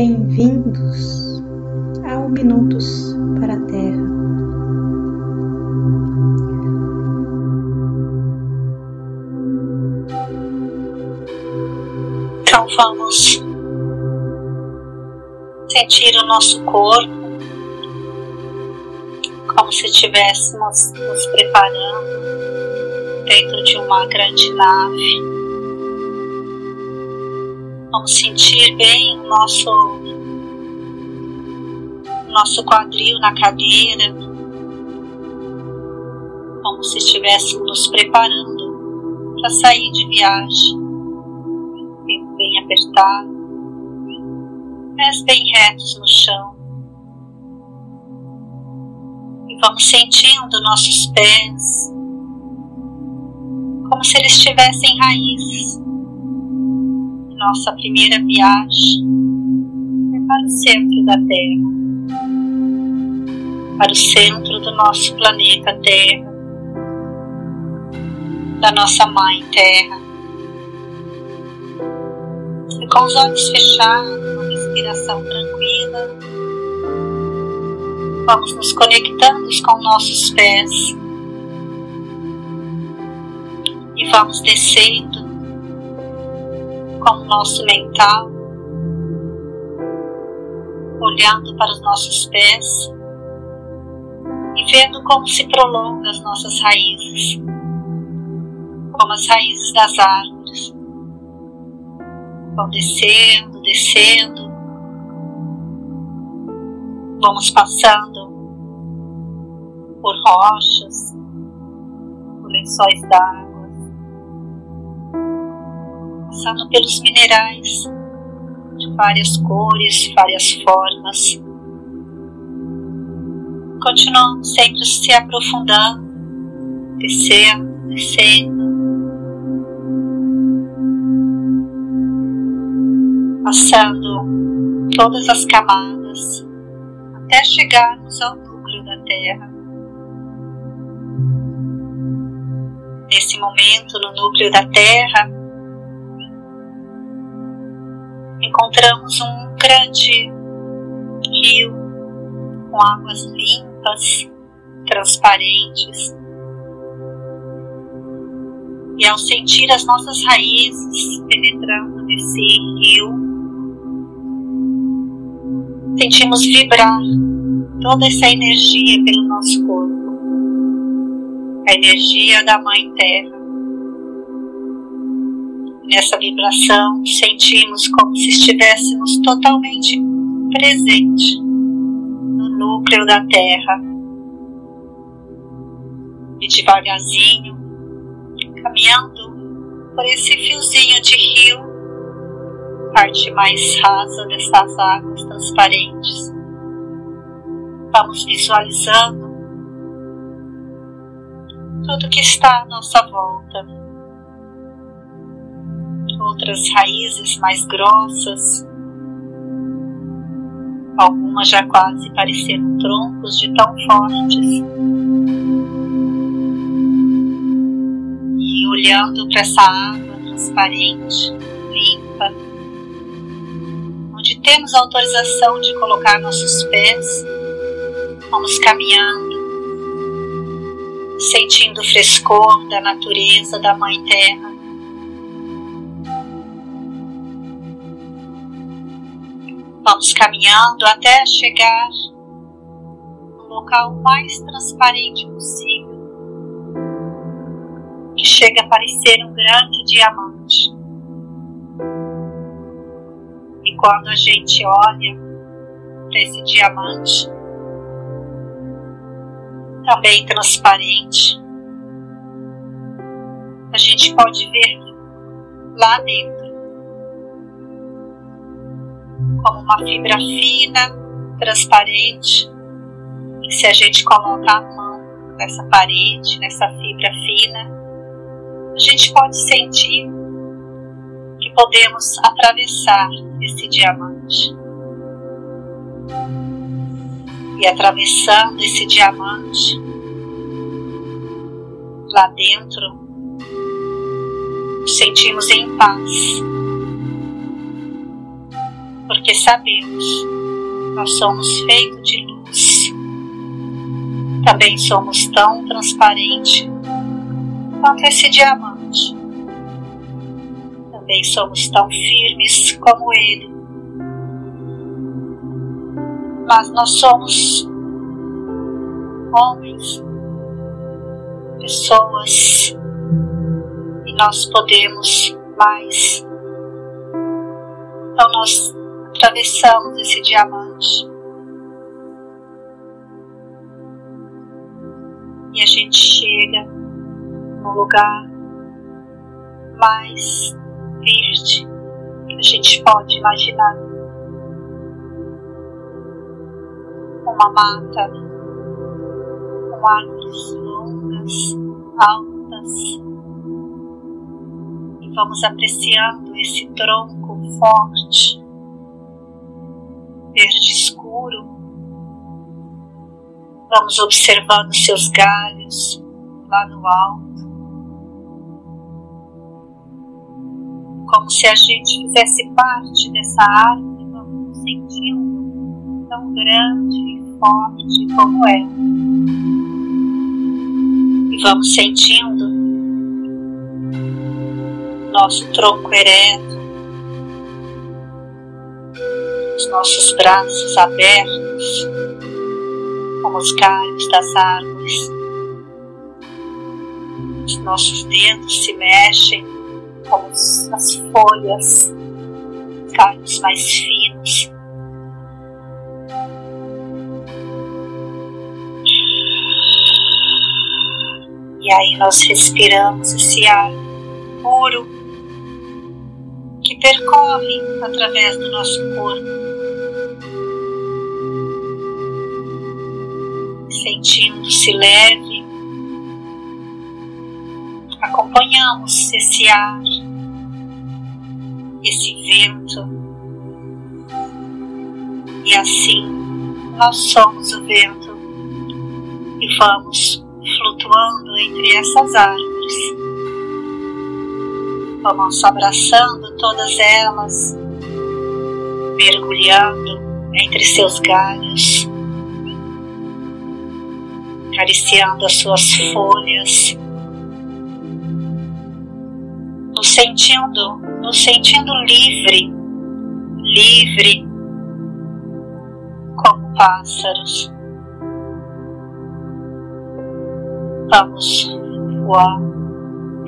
Bem-vindos ao Minutos para a Terra. Então vamos sentir o nosso corpo como se estivéssemos nos preparando dentro de uma grande nave. Vamos sentir bem o nosso, nosso quadril na cadeira, como se estivéssemos nos preparando para sair de viagem. Bem apertado, pés bem retos no chão. Vamos sentindo nossos pés como se eles tivessem raízes. Nossa primeira viagem. É para o centro da Terra, para o centro do nosso planeta Terra, da nossa Mãe Terra. E com os olhos fechados, uma respiração tranquila, vamos nos conectando com nossos pés. E vamos descendo com o nosso mental, olhando para os nossos pés e vendo como se prolongam as nossas raízes, como as raízes das árvores. Vão descendo, descendo, Vamos passando por rochas, por lençóis d'água, passando pelos minerais de várias cores, várias formas. Continuamos sempre se aprofundando, descendo, descendo. Passando todas as camadas até chegarmos ao núcleo da Terra. Nesse momento, no núcleo da Terra, encontramos um grande rio com águas limpas, transparentes. E ao sentir as nossas raízes penetrando nesse rio, sentimos vibrar toda essa energia pelo nosso corpo, a energia da Mãe Terra. Nessa vibração, sentimos como se estivéssemos totalmente presente no núcleo da Terra. E devagarzinho, caminhando por esse fiozinho de rio parte mais rasa dessas águas transparentes. Vamos visualizando tudo que está à nossa volta. Outras raízes mais grossas, algumas já quase pareceram troncos de tão fortes. E olhando para essa água transparente, limpa, temos autorização de colocar nossos pés, vamos caminhando, sentindo o frescor da natureza da Mãe Terra. Vamos caminhando até chegar no local mais transparente possível, que chega a parecer um grande diamante. E quando a gente olha para esse diamante, também transparente, a gente pode ver lá dentro como uma fibra fina, transparente, e se a gente coloca a mão nessa parede, nessa fibra fina, a gente pode sentir que podemos atravessar esse diamante. E atravessando esse diamante, lá dentro, sentimos em paz, porque sabemos nós somos feitos de luz. Também somos tão transparentes quanto esse diamante. Também somos tão firmes como ele. Mas nós somos homens, pessoas, e nós podemos mais. Então nós atravessamos esse diamante. E a gente chega no lugar mais verde que a gente pode imaginar. Uma mata com árvores longas, altas, e vamos apreciando esse tronco forte verde escuro. Vamos observando seus galhos lá no alto. Como se a gente fizesse parte dessa árvore, vamos nos sentindo tão grande e forte como é. E vamos sentindo nosso tronco ereto os nossos braços abertos, como os galhos das árvores. Os nossos dedos se mexem como as folhas, galhos mais finos. E aí nós respiramos esse ar puro que percorre através do nosso corpo. Sentindo-se leve, acompanhamos esse ar, esse vento, e assim nós somos o vento e vamos flutuando entre essas árvores. Vamos abraçando todas elas, mergulhando entre seus galhos acariciando as suas folhas, nos sentindo, nos sentindo livre, livre como pássaros. Vamos voar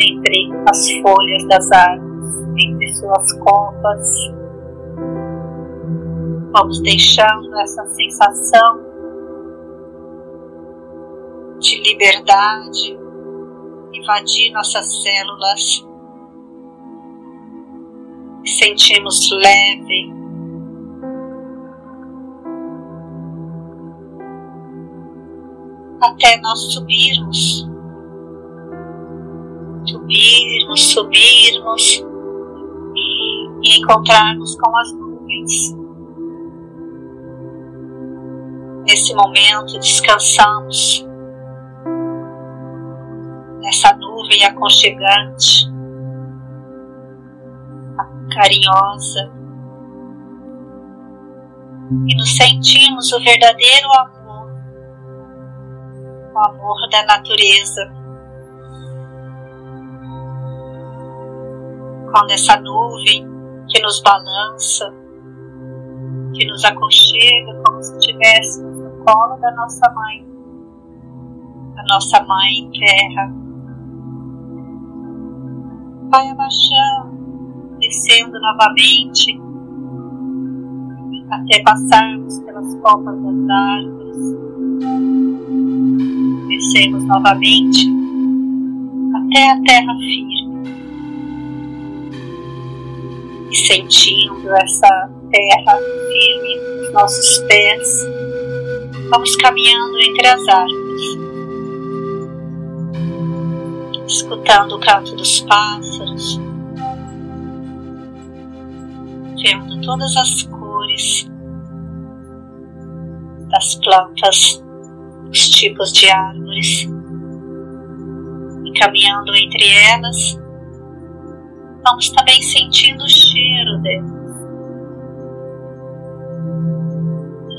entre as folhas das árvores, entre suas copas. Vamos deixando essa sensação de liberdade invadir nossas células. Sentimos leve. Até nós subirmos, subirmos, subirmos e encontrarmos com as nuvens. Nesse momento descansamos nuvem aconchegante, carinhosa, e nos sentimos o verdadeiro amor, o amor da natureza. Quando essa nuvem que nos balança, que nos aconchega como se estivéssemos no colo da nossa mãe, a nossa mãe terra vai abaixando, descendo novamente, até passarmos pelas copas das árvores. Descemos novamente até a terra firme. E sentindo essa terra firme nos nossos pés, vamos caminhando entre as árvores escutando o canto dos pássaros, vendo todas as cores das plantas, os tipos de árvores, e caminhando entre elas, vamos também sentindo o cheiro delas.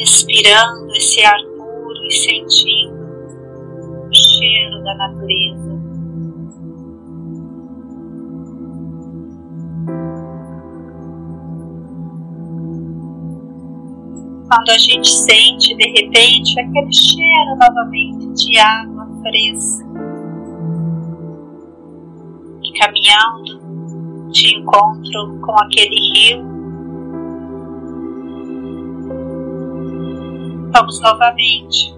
respirando esse ar puro e sentindo o cheiro da natureza. Quando a gente sente de repente aquele cheiro novamente de água fresca, e caminhando de encontro com aquele rio Vamos novamente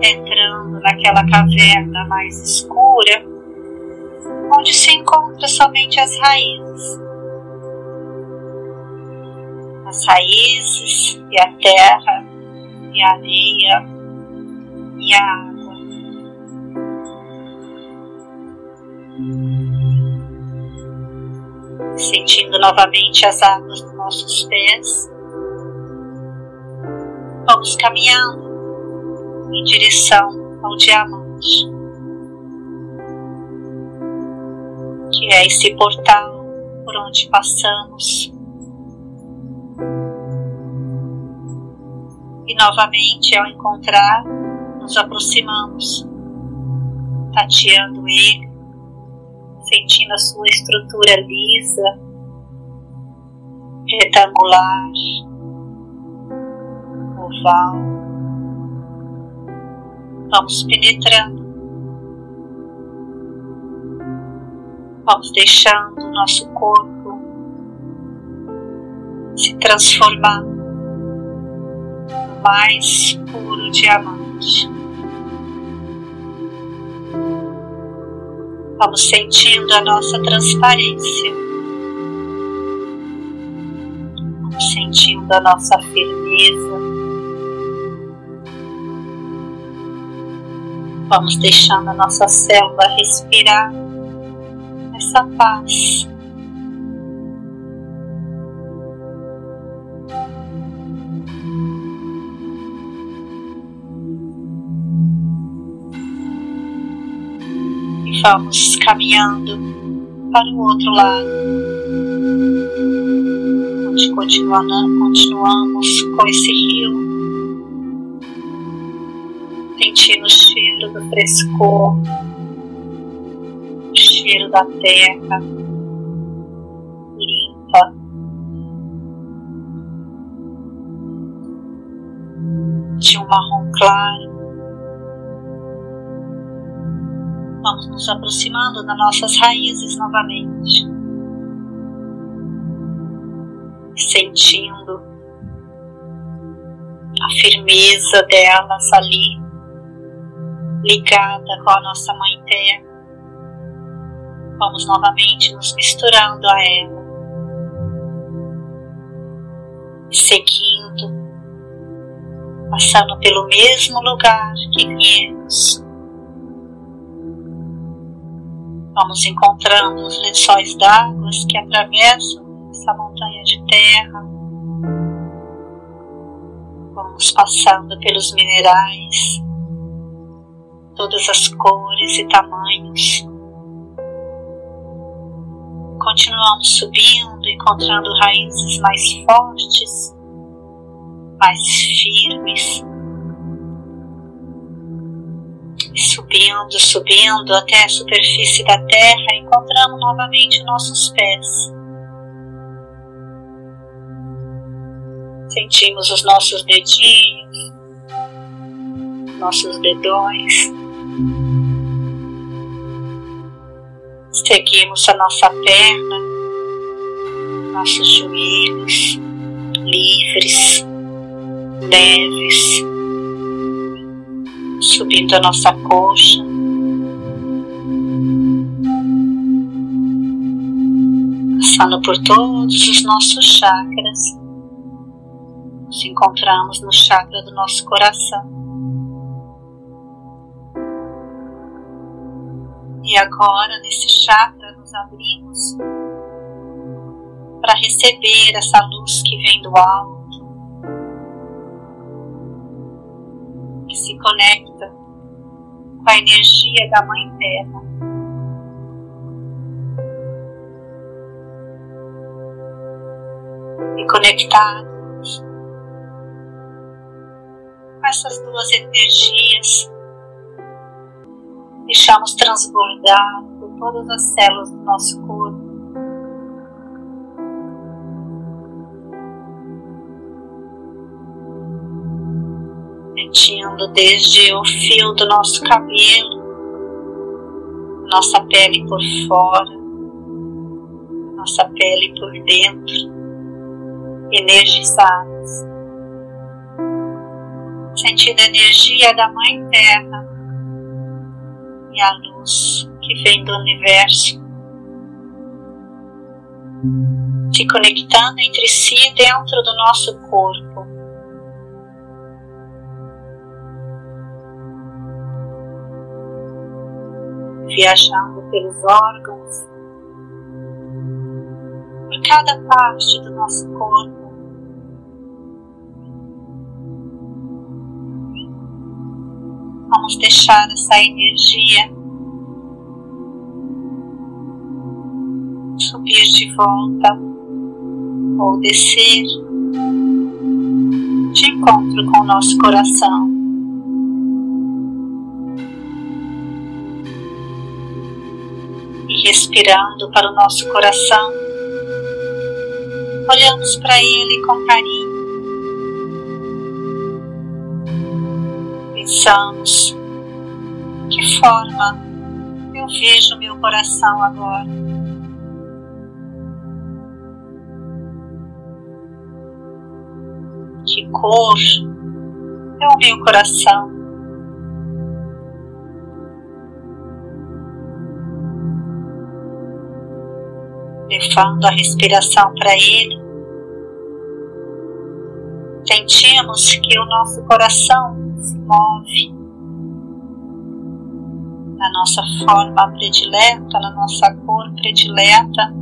entrando naquela caverna mais escura, onde se encontra somente as raízes. As raízes e a terra e a areia e a água. Sentindo novamente as águas nos nossos pés vamos caminhando em direção ao diamante, que é esse portal por onde passamos. Novamente, ao encontrar, nos aproximamos, tateando ele, sentindo a sua estrutura lisa, retangular, oval. Vamos penetrando. Vamos deixando o nosso corpo se transformar mais puro diamante. Vamos sentindo a nossa transparência. Vamos sentindo a nossa firmeza. Vamos deixando a nossa célula respirar essa paz. E vamos caminhando para o outro lado, onde continuamos com esse rio sentindo o cheiro do frescor, o cheiro da terra limpa. De um marrom claro. Vamos nos aproximando das nossas raízes novamente. Sentindo a firmeza delas ali ligada com a nossa Mãe Terra. Vamos novamente nos misturando a ela, seguindo, passando pelo mesmo lugar que viemos. Vamos encontrando os lençóis d'água que atravessam essa montanha de terra. Vamos passando pelos minerais todas as cores e tamanhos. Continuamos subindo, encontrando raízes mais fortes, mais firmes. Subindo, subindo até a superfície da terra, encontramos novamente nossos pés. Sentimos os nossos dedinhos, nossos dedões. Seguimos a nossa perna, nossos joelhos livres, leves, subindo a nossa coxa. Passando por todos os nossos chakras, nos encontramos no chakra do nosso coração. E agora, nesse chakra, nos abrimos para receber essa luz que vem do alto, se conecta com a energia da Mãe Terra. E conectados essas duas energias deixamos transbordar por todas as células do nosso corpo. Sentindo desde o fio do nosso cabelo, nossa pele por fora, nossa pele por dentro, energizados. Sentindo a energia da Mãe Terra e a luz que vem do universo, se conectando entre si dentro do nosso corpo. Viajando pelos órgãos, por cada parte do nosso corpo. Vamos deixar essa energia subir de volta ou descer de encontro com o nosso coração. E respirando para o nosso coração, olhamos para ele com carinho. Pensamos: que forma eu vejo meu coração agora? Que cor é o meu coração? Levando a respiração para Ele, sentimos que o nosso coração se move na nossa forma predileta, na nossa cor predileta.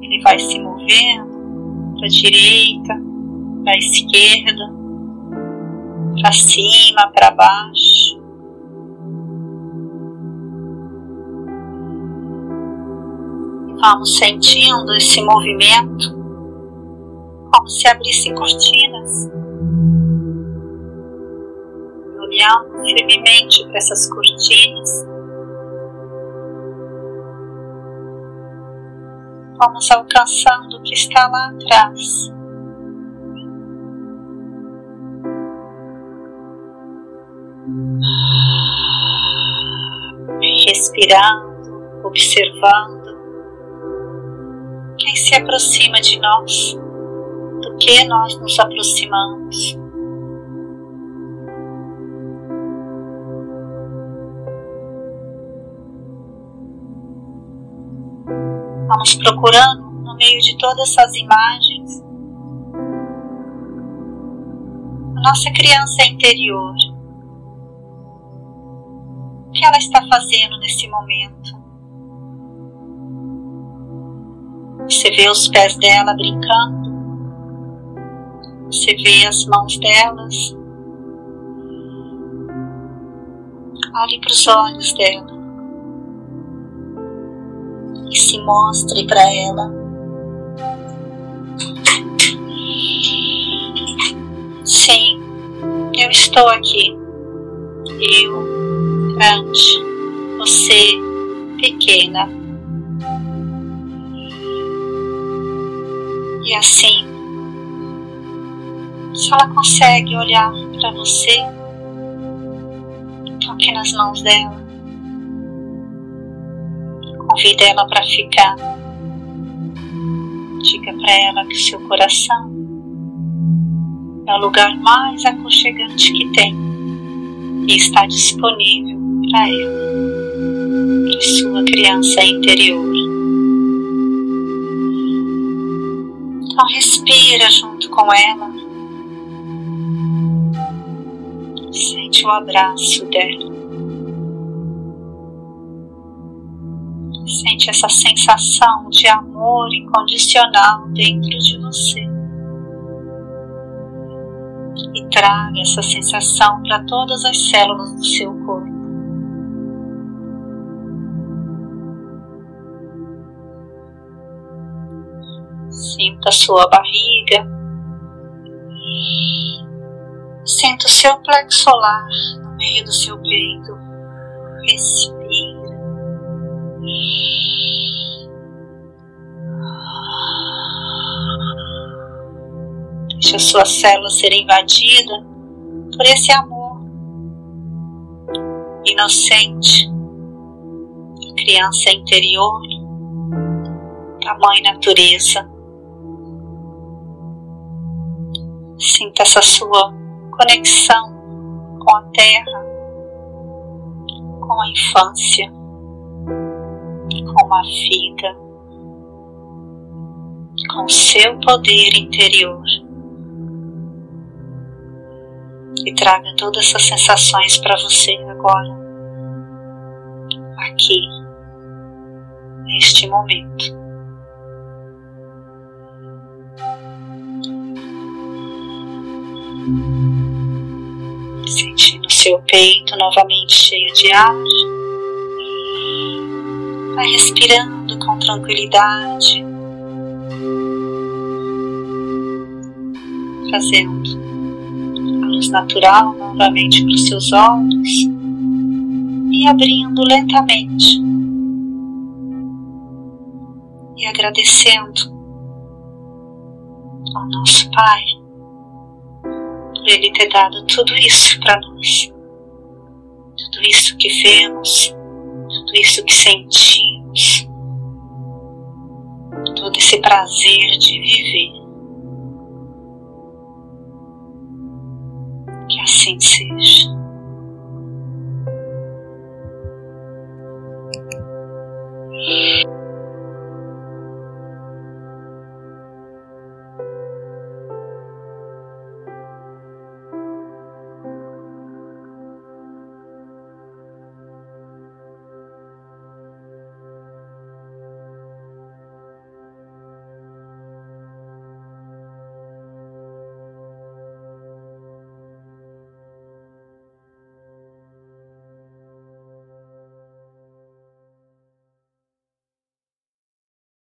Ele vai se movendo para a direita, para a esquerda, para cima, para baixo. Vamos sentindo esse movimento como se abrissem cortinas. Olhando firmemente para essas cortinas. Vamos alcançando o que está lá atrás. Respirando, observando quem se aproxima de nós, do que nós nos aproximamos. Vamos procurando no meio de todas essas imagens a nossa criança interior. O que ela está fazendo nesse momento? Você vê os pés dela brincando. Você vê as mãos delas. Olhe para os olhos dela. E se mostre para ela. Sim, eu estou aqui. Eu, grande, você, pequena. E assim, se ela consegue olhar para você, toque nas mãos dela. Convida ela para ficar. Diga para ela que seu coração é o lugar mais aconchegante que tem e está disponível para ela, para sua criança interior. Então respira junto com ela. Sente o abraço dela. Sente essa sensação de amor incondicional dentro de você. E traga essa sensação para todas as células do seu corpo. Sinta a sua barriga. Sinta o seu plexo solar no meio do seu peito. Respira. Deixe a sua célula ser invadida por esse amor inocente, criança interior, da mãe natureza. Sinta essa sua conexão com a terra, com a infância, com a vida, com seu poder interior. E traga todas essas sensações para você agora, aqui, neste momento. Sentindo seu peito novamente cheio de ar. Vai respirando com tranquilidade. Trazendo a luz natural novamente para os seus olhos e abrindo lentamente. E agradecendo ao nosso Pai Ele ter dado tudo isso para nós. Tudo isso que vemos, tudo isso que sentimos, todo esse prazer de viver. Que assim seja.